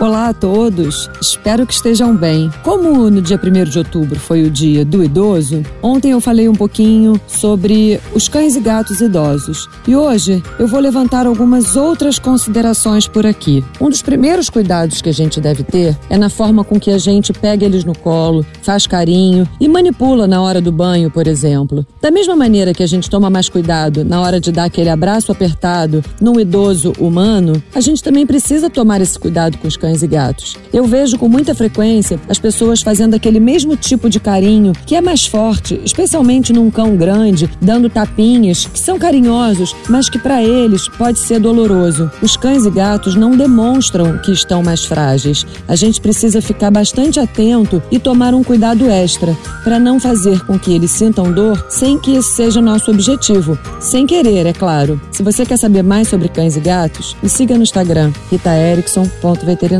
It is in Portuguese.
Olá a todos, espero que estejam bem. Como no dia 1 de outubro foi o dia do idoso, ontem eu falei um pouquinho sobre os cães e gatos idosos. E hoje eu vou levantar algumas outras considerações por aqui. Um dos primeiros cuidados que a gente deve ter é na forma com que a gente pega eles no colo, faz carinho e manipula na hora do banho, por exemplo. Da mesma maneira que a gente toma mais cuidado na hora de dar aquele abraço apertado num idoso humano, a gente também precisa tomar esse cuidado com os cães cães e gatos. Eu vejo com muita frequência as pessoas fazendo aquele mesmo tipo de carinho que é mais forte, especialmente num cão grande, dando tapinhas que são carinhosos, mas que para eles pode ser doloroso. Os cães e gatos não demonstram que estão mais frágeis. A gente precisa ficar bastante atento e tomar um cuidado extra para não fazer com que eles sintam dor sem que esse seja nosso objetivo. Sem querer, é claro. Se você quer saber mais sobre cães e gatos, me siga no Instagram, ritaerickson.veterinário